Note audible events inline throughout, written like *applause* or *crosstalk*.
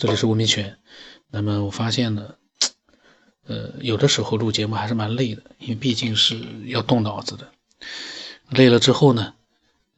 这里是吴明全。那么我发现呢，*tsk* 呃，有的时候录节目还是蛮累的，因为毕竟是要动脑子的。累了之后呢，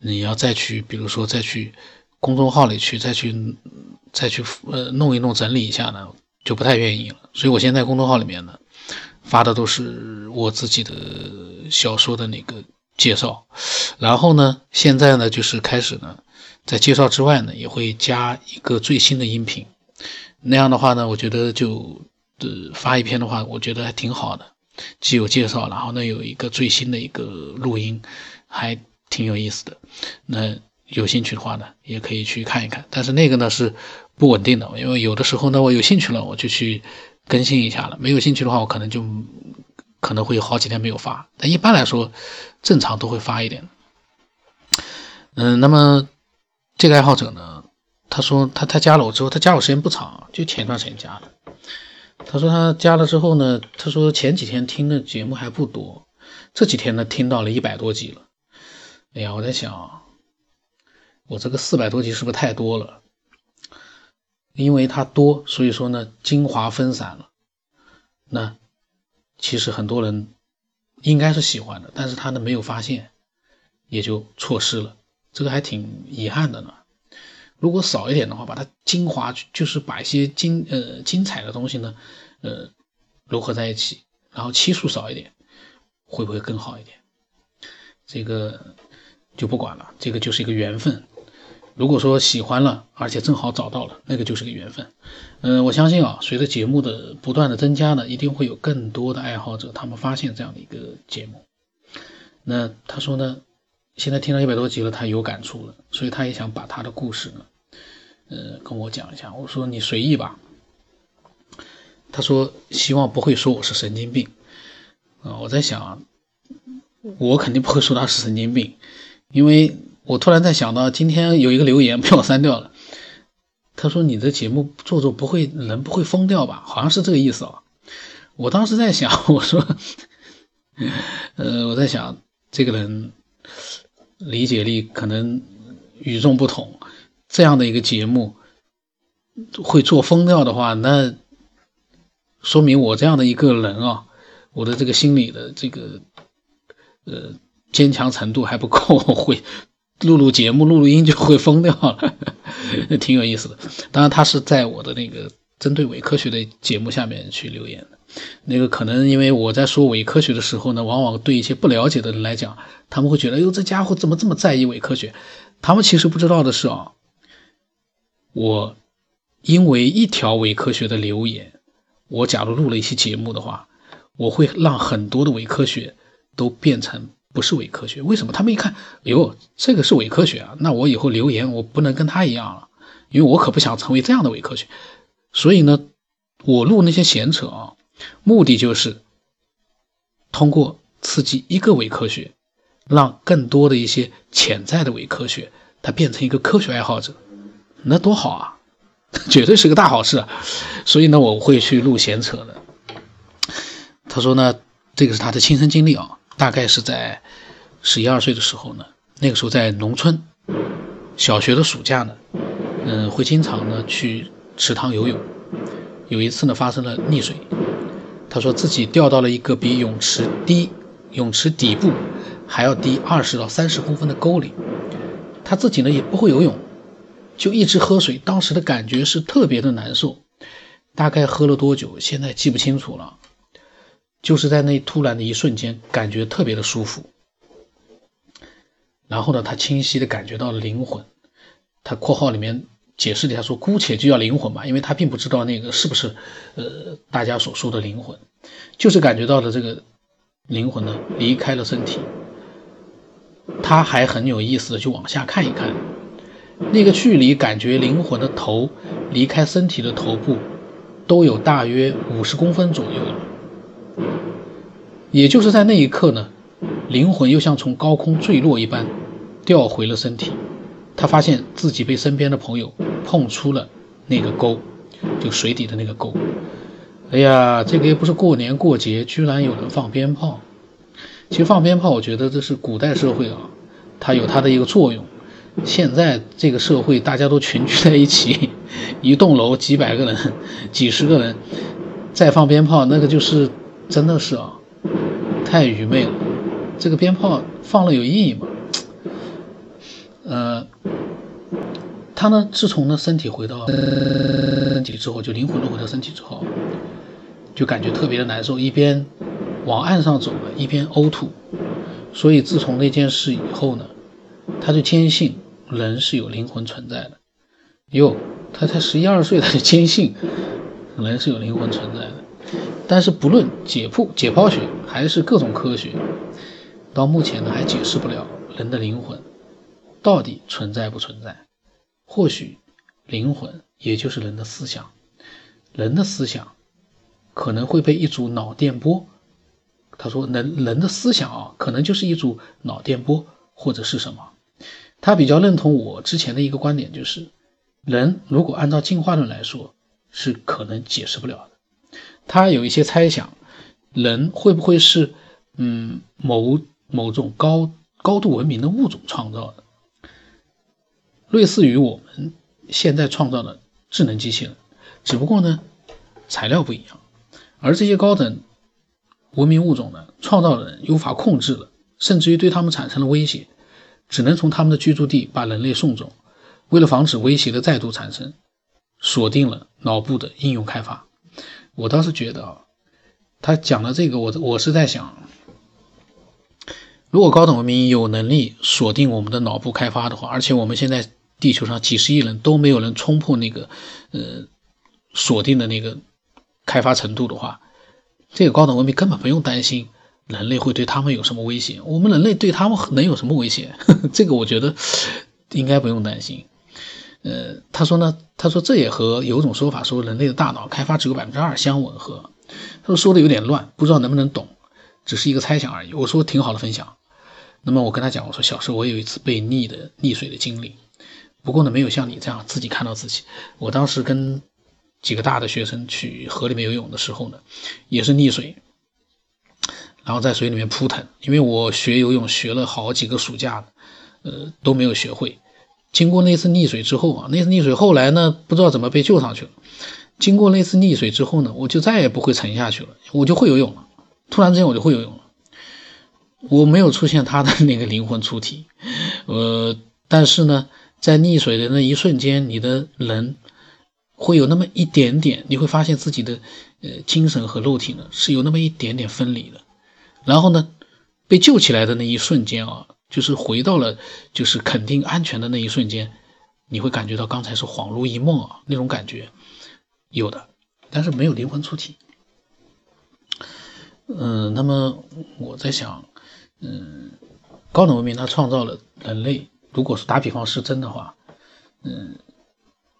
你要再去，比如说再去公众号里去，再去再去呃弄一弄整理一下呢，就不太愿意了。所以我现在公众号里面呢，发的都是我自己的小说的那个介绍。然后呢，现在呢就是开始呢，在介绍之外呢，也会加一个最新的音频。那样的话呢，我觉得就呃发一篇的话，我觉得还挺好的，既有介绍，然后呢有一个最新的一个录音，还挺有意思的。那有兴趣的话呢，也可以去看一看。但是那个呢是不稳定的，因为有的时候呢我有兴趣了，我就去更新一下了；没有兴趣的话，我可能就可能会有好几天没有发。但一般来说，正常都会发一点。嗯，那么这个爱好者呢？他说他他加了我之后，他加我时间不长，就前段时间加的。他说他加了之后呢，他说前几天听的节目还不多，这几天呢听到了一百多集了。哎呀，我在想，我这个四百多集是不是太多了？因为它多，所以说呢精华分散了。那其实很多人应该是喜欢的，但是他呢没有发现，也就错失了，这个还挺遗憾的呢。如果少一点的话，把它精华就是把一些精呃精彩的东西呢，呃糅合在一起，然后期数少一点，会不会更好一点？这个就不管了，这个就是一个缘分。如果说喜欢了，而且正好找到了，那个就是个缘分。嗯，我相信啊，随着节目的不断的增加呢，一定会有更多的爱好者他们发现这样的一个节目。那他说呢，现在听了一百多集了，他有感触了，所以他也想把他的故事呢。呃，跟我讲一下，我说你随意吧。他说希望不会说我是神经病啊。我在想，我肯定不会说他是神经病，因为我突然在想到今天有一个留言被我删掉了。他说你的节目做做不会人不会疯掉吧？好像是这个意思啊。我当时在想，我说，呃，我在想这个人理解力可能与众不同。这样的一个节目会做疯掉的话，那说明我这样的一个人啊，我的这个心理的这个呃坚强程度还不够，*laughs* 会录录节目、录录音就会疯掉了，*laughs* 挺有意思的。当然，他是在我的那个针对伪科学的节目下面去留言的。那个可能因为我在说伪科学的时候呢，往往对一些不了解的人来讲，他们会觉得，哎呦，这家伙怎么这么在意伪科学？他们其实不知道的是啊。我因为一条伪科学的留言，我假如录了一期节目的话，我会让很多的伪科学都变成不是伪科学。为什么？他们一看，哎呦，这个是伪科学啊，那我以后留言我不能跟他一样了，因为我可不想成为这样的伪科学。所以呢，我录那些闲扯啊，目的就是通过刺激一个伪科学，让更多的一些潜在的伪科学，它变成一个科学爱好者。那多好啊，*laughs* 绝对是个大好事。所以呢，我会去录闲扯的。他说呢，这个是他的亲身经历啊，大概是在十一二岁的时候呢，那个时候在农村，小学的暑假呢，嗯，会经常呢去池塘游泳。有一次呢，发生了溺水，他说自己掉到了一个比泳池低、泳池底部还要低二十到三十公分的沟里，他自己呢也不会游泳。就一直喝水，当时的感觉是特别的难受，大概喝了多久，现在记不清楚了。就是在那突然的一瞬间，感觉特别的舒服。然后呢，他清晰的感觉到了灵魂。他括号里面解释了一下，说姑且就叫灵魂吧，因为他并不知道那个是不是呃大家所说的灵魂，就是感觉到了这个灵魂呢离开了身体。他还很有意思的就往下看一看。那个距离，感觉灵魂的头离开身体的头部，都有大约五十公分左右。也就是在那一刻呢，灵魂又像从高空坠落一般，掉回了身体。他发现自己被身边的朋友碰出了那个沟，就水底的那个沟。哎呀，这个又不是过年过节，居然有人放鞭炮。其实放鞭炮，我觉得这是古代社会啊，它有它的一个作用。现在这个社会大家都群居在一起，*laughs* 一栋楼几百个人、几十个人再放鞭炮，那个就是真的是啊，太愚昧了。这个鞭炮放了有意义吗？*tsk* 呃，他呢，自从呢身体回到身体之后，就灵魂都回到身体之后，就感觉特别的难受，一边往岸上走，一边呕吐。所以自从那件事以后呢，他就坚信人是有灵魂存在的。哟，他才十一二岁，他就坚信人是有灵魂存在的。但是不论解剖解剖学还是各种科学，到目前呢还解释不了人的灵魂到底存在不存在。或许灵魂也就是人的思想，人的思想可能会被一组脑电波。他说：“人人的思想啊，可能就是一组脑电波，或者是什么。”他比较认同我之前的一个观点，就是人如果按照进化论来说，是可能解释不了的。他有一些猜想，人会不会是嗯某某种高高度文明的物种创造的，类似于我们现在创造的智能机器人，只不过呢材料不一样，而这些高等。文明物种呢，创造的人无法控制了，甚至于对他们产生了威胁，只能从他们的居住地把人类送走。为了防止威胁的再度产生，锁定了脑部的应用开发。我倒是觉得啊，他讲的这个，我我是在想，如果高等文明有能力锁定我们的脑部开发的话，而且我们现在地球上几十亿人都没有人冲破那个呃锁定的那个开发程度的话。这个高等文明根本不用担心人类会对他们有什么威胁，我们人类对他们能有什么威胁？呵 *laughs* 呵这个我觉得应该不用担心。呃，他说呢，他说这也和有种说法说人类的大脑开发只有百分之二相吻合。他说说的有点乱，不知道能不能懂，只是一个猜想而已。我说挺好的分享。那么我跟他讲，我说小时候我有一次被溺的溺水的经历，不过呢没有像你这样自己看到自己。我当时跟。几个大的学生去河里面游泳的时候呢，也是溺水，然后在水里面扑腾。因为我学游泳学了好几个暑假呃都没有学会。经过那次溺水之后啊，那次溺水后来呢，不知道怎么被救上去了。经过那次溺水之后呢，我就再也不会沉下去了，我就会游泳了。突然之间我就会游泳了，我没有出现他的那个灵魂出体，呃，但是呢，在溺水的那一瞬间，你的人。会有那么一点点，你会发现自己的呃精神和肉体呢是有那么一点点分离的。然后呢，被救起来的那一瞬间啊，就是回到了就是肯定安全的那一瞬间，你会感觉到刚才是恍如一梦啊那种感觉有的，但是没有灵魂出体。嗯，那么我在想，嗯，高等文明它创造了人类，如果是打比方是真的话，嗯，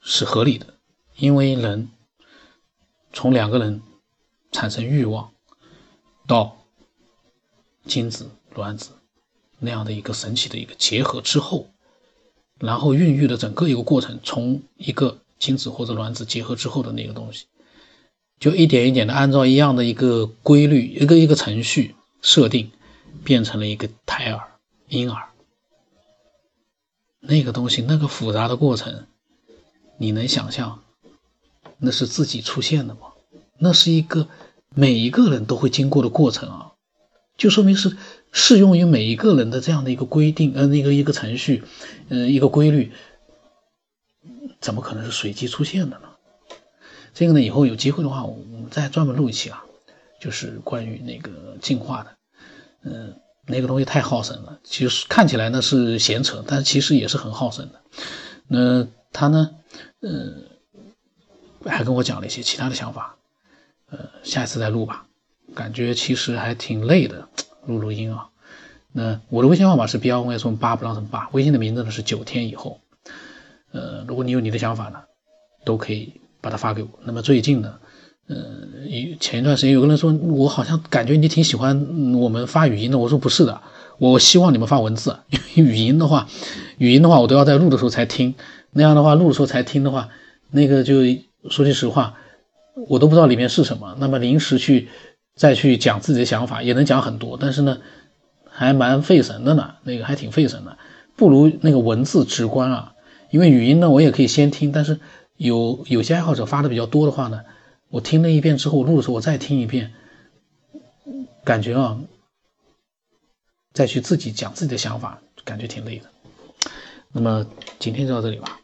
是合理的。因为人从两个人产生欲望到精子卵子那样的一个神奇的一个结合之后，然后孕育的整个一个过程，从一个精子或者卵子结合之后的那个东西，就一点一点的按照一样的一个规律，一个一个程序设定，变成了一个胎儿婴儿。那个东西，那个复杂的过程，你能想象？那是自己出现的吗？那是一个每一个人都会经过的过程啊，就说明是适用于每一个人的这样的一个规定，呃，那个一个程序，呃，一个规律，怎么可能是随机出现的呢？这个呢，以后有机会的话，我们再专门录一期啊，就是关于那个进化的，嗯，那个东西太耗神了，其实看起来呢是闲扯，但其实也是很耗神的。那他呢，嗯。还跟我讲了一些其他的想法，呃，下一次再录吧。感觉其实还挺累的，*tsk* 录录音啊。那我的微信号码是 B R N S 八不让什么八，微信的名字呢是九天以后。呃，如果你有你的想法呢，都可以把它发给我。那么最近呢，呃，前一段时间有个人说我好像感觉你挺喜欢我们发语音的，我说不是的，我希望你们发文字，因 *laughs* 为语音的话，语音的话我都要在录的时候才听，那样的话录的时候才听的话，那个就。说句实话，我都不知道里面是什么。那么临时去再去讲自己的想法，也能讲很多，但是呢，还蛮费神的呢。那个还挺费神的。不如那个文字直观啊。因为语音呢，我也可以先听，但是有有些爱好者发的比较多的话呢，我听了一遍之后，录的时候我再听一遍，感觉啊，再去自己讲自己的想法，感觉挺累的。那么今天就到这里吧。